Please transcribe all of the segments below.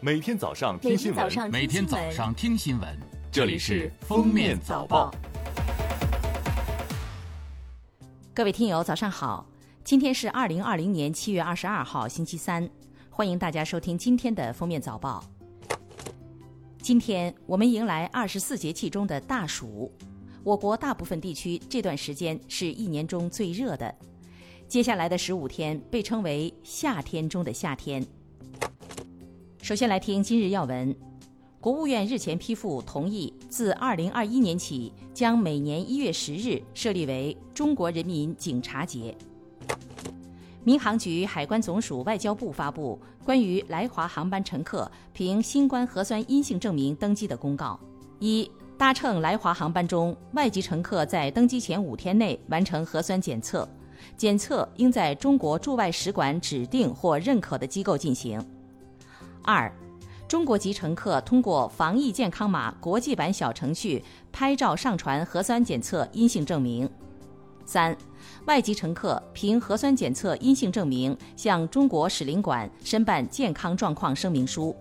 每天早上听新闻，每天早上听新闻，这里是《封面早报》。各位听友，早上好！今天是二零二零年七月二十二号，星期三，欢迎大家收听今天的《封面早报》。今天我们迎来二十四节气中的大暑，我国大部分地区这段时间是一年中最热的。接下来的十五天被称为夏天中的夏天。首先来听今日要闻，国务院日前批复同意，自二零二一年起，将每年一月十日设立为中国人民警察节。民航局、海关总署、外交部发布关于来华航班乘客凭新冠核酸阴性证明登机的公告：一、搭乘来华航班中，外籍乘客在登机前五天内完成核酸检测。检测应在中国驻外使馆指定或认可的机构进行。二，中国籍乘客通过防疫健康码国际版小程序拍照上传核酸检测阴性证明。三，外籍乘客凭核酸检测阴性证明向中国使领馆申办健康状况声明书。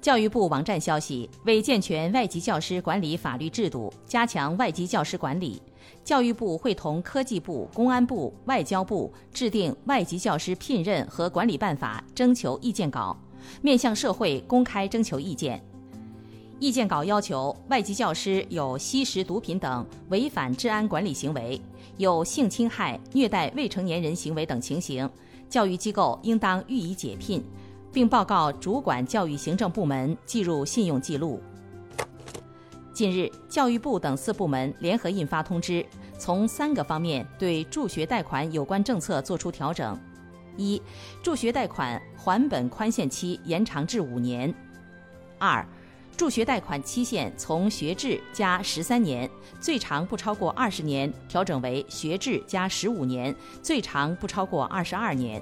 教育部网站消息，为健全外籍教师管理法律制度，加强外籍教师管理。教育部会同科技部、公安部、外交部制定《外籍教师聘任和管理办法》征求意见稿，面向社会公开征求意见。意见稿要求，外籍教师有吸食毒品等违反治安管理行为，有性侵害、虐待未成年人行为等情形，教育机构应当予以解聘，并报告主管教育行政部门，记入信用记录。近日，教育部等四部门联合印发通知，从三个方面对助学贷款有关政策作出调整：一、助学贷款还本宽限期延长至五年；二、助学贷款期限从学制加十三年，最长不超过二十年，调整为学制加十五年，最长不超过二十二年；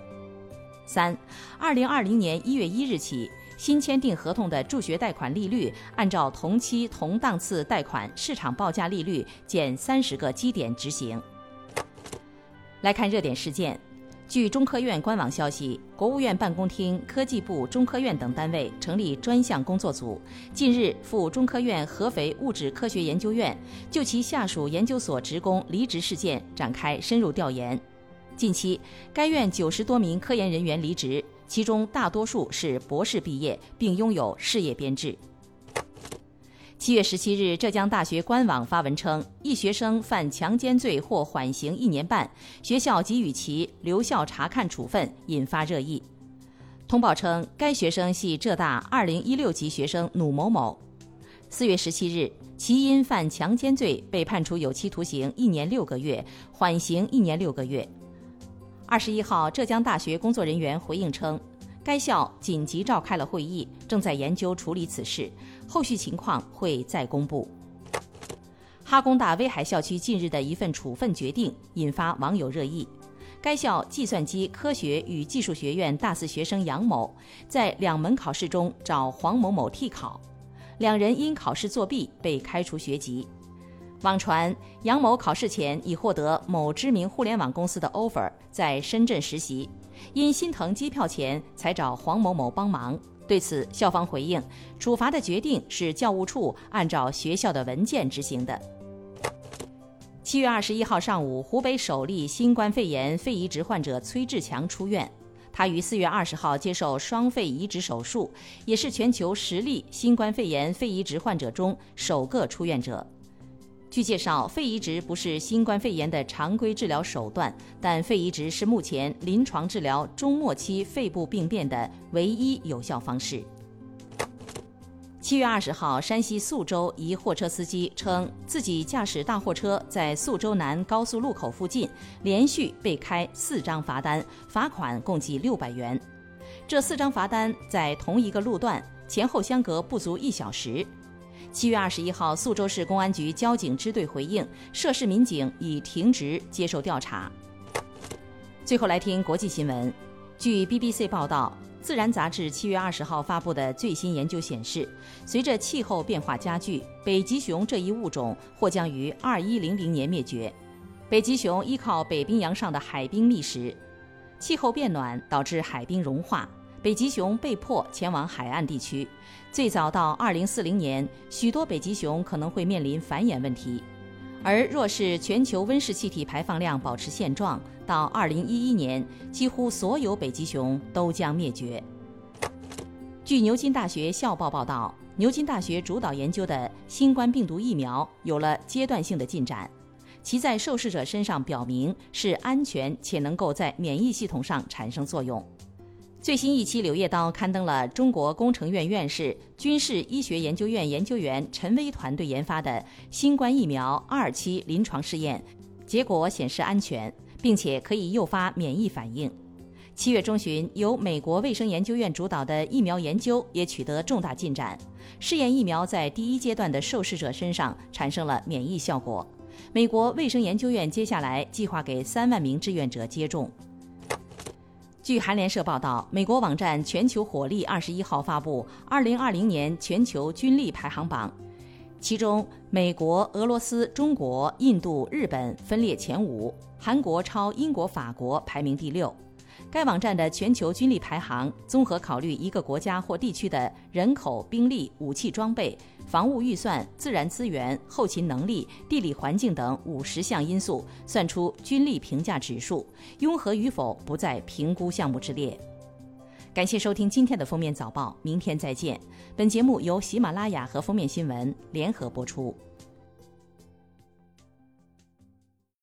三、二零二零年一月一日起。新签订合同的助学贷款利率，按照同期同档次贷款市场报价利率减三十个基点执行。来看热点事件，据中科院官网消息，国务院办公厅、科技部、中科院等单位成立专项工作组，近日赴中科院合肥物质科学研究院就其下属研究所职工离职事件展开深入调研。近期，该院九十多名科研人员离职。其中大多数是博士毕业，并拥有事业编制。七月十七日，浙江大学官网发文称，一学生犯强奸罪获缓刑一年半，学校给予其留校察看处分，引发热议。通报称，该学生系浙大二零一六级学生努某某。四月十七日，其因犯强奸罪被判处有期徒刑一年六个月，缓刑一年六个月。二十一号，浙江大学工作人员回应称，该校紧急召开了会议，正在研究处理此事，后续情况会再公布。哈工大威海校区近日的一份处分决定引发网友热议。该校计算机科学与技术学院大四学生杨某在两门考试中找黄某某替考，两人因考试作弊被开除学籍。网传杨某考试前已获得某知名互联网公司的 offer，在深圳实习，因心疼机票钱才找黄某某帮忙。对此，校方回应，处罚的决定是教务处按照学校的文件执行的。七月二十一号上午，湖北首例新冠肺炎肺移植患者崔志强出院，他于四月二十号接受双肺移植手术，也是全球十例新冠肺炎肺移植患者中首个出院者。据介绍，肺移植不是新冠肺炎的常规治疗手段，但肺移植是目前临床治疗中末期肺部病变的唯一有效方式。七月二十号，山西宿州一货车司机称，自己驾驶大货车在宿州南高速路口附近连续被开四张罚单，罚款共计六百元。这四张罚单在同一个路段，前后相隔不足一小时。七月二十一号，宿州市公安局交警支队回应，涉事民警已停职接受调查。最后来听国际新闻，据 BBC 报道，《自然》杂志七月二十号发布的最新研究显示，随着气候变化加剧，北极熊这一物种或将于二一零零年灭绝。北极熊依靠北冰洋上的海冰觅食，气候变暖导致海冰融化。北极熊被迫前往海岸地区。最早到2040年，许多北极熊可能会面临繁衍问题。而若是全球温室气体排放量保持现状，到2011年，几乎所有北极熊都将灭绝。据牛津大学校报报道，牛津大学主导研究的新冠病毒疫苗有了阶段性的进展，其在受试者身上表明是安全且能够在免疫系统上产生作用。最新一期《柳叶刀》刊登了中国工程院院士、军事医学研究院研究员陈薇团队研发的新冠疫苗二期临床试验，结果显示安全，并且可以诱发免疫反应。七月中旬，由美国卫生研究院主导的疫苗研究也取得重大进展，试验疫苗在第一阶段的受试者身上产生了免疫效果。美国卫生研究院接下来计划给三万名志愿者接种。据韩联社报道，美国网站全球火力二十一号发布二零二零年全球军力排行榜，其中美国、俄罗斯、中国、印度、日本分列前五，韩国超英国、法国排名第六。该网站的全球军力排行综合考虑一个国家或地区的人口、兵力、武器装备、防务预算、自然资源、后勤能力、地理环境等五十项因素，算出军力评价指数，拥核与否不在评估项目之列。感谢收听今天的封面早报，明天再见。本节目由喜马拉雅和封面新闻联合播出。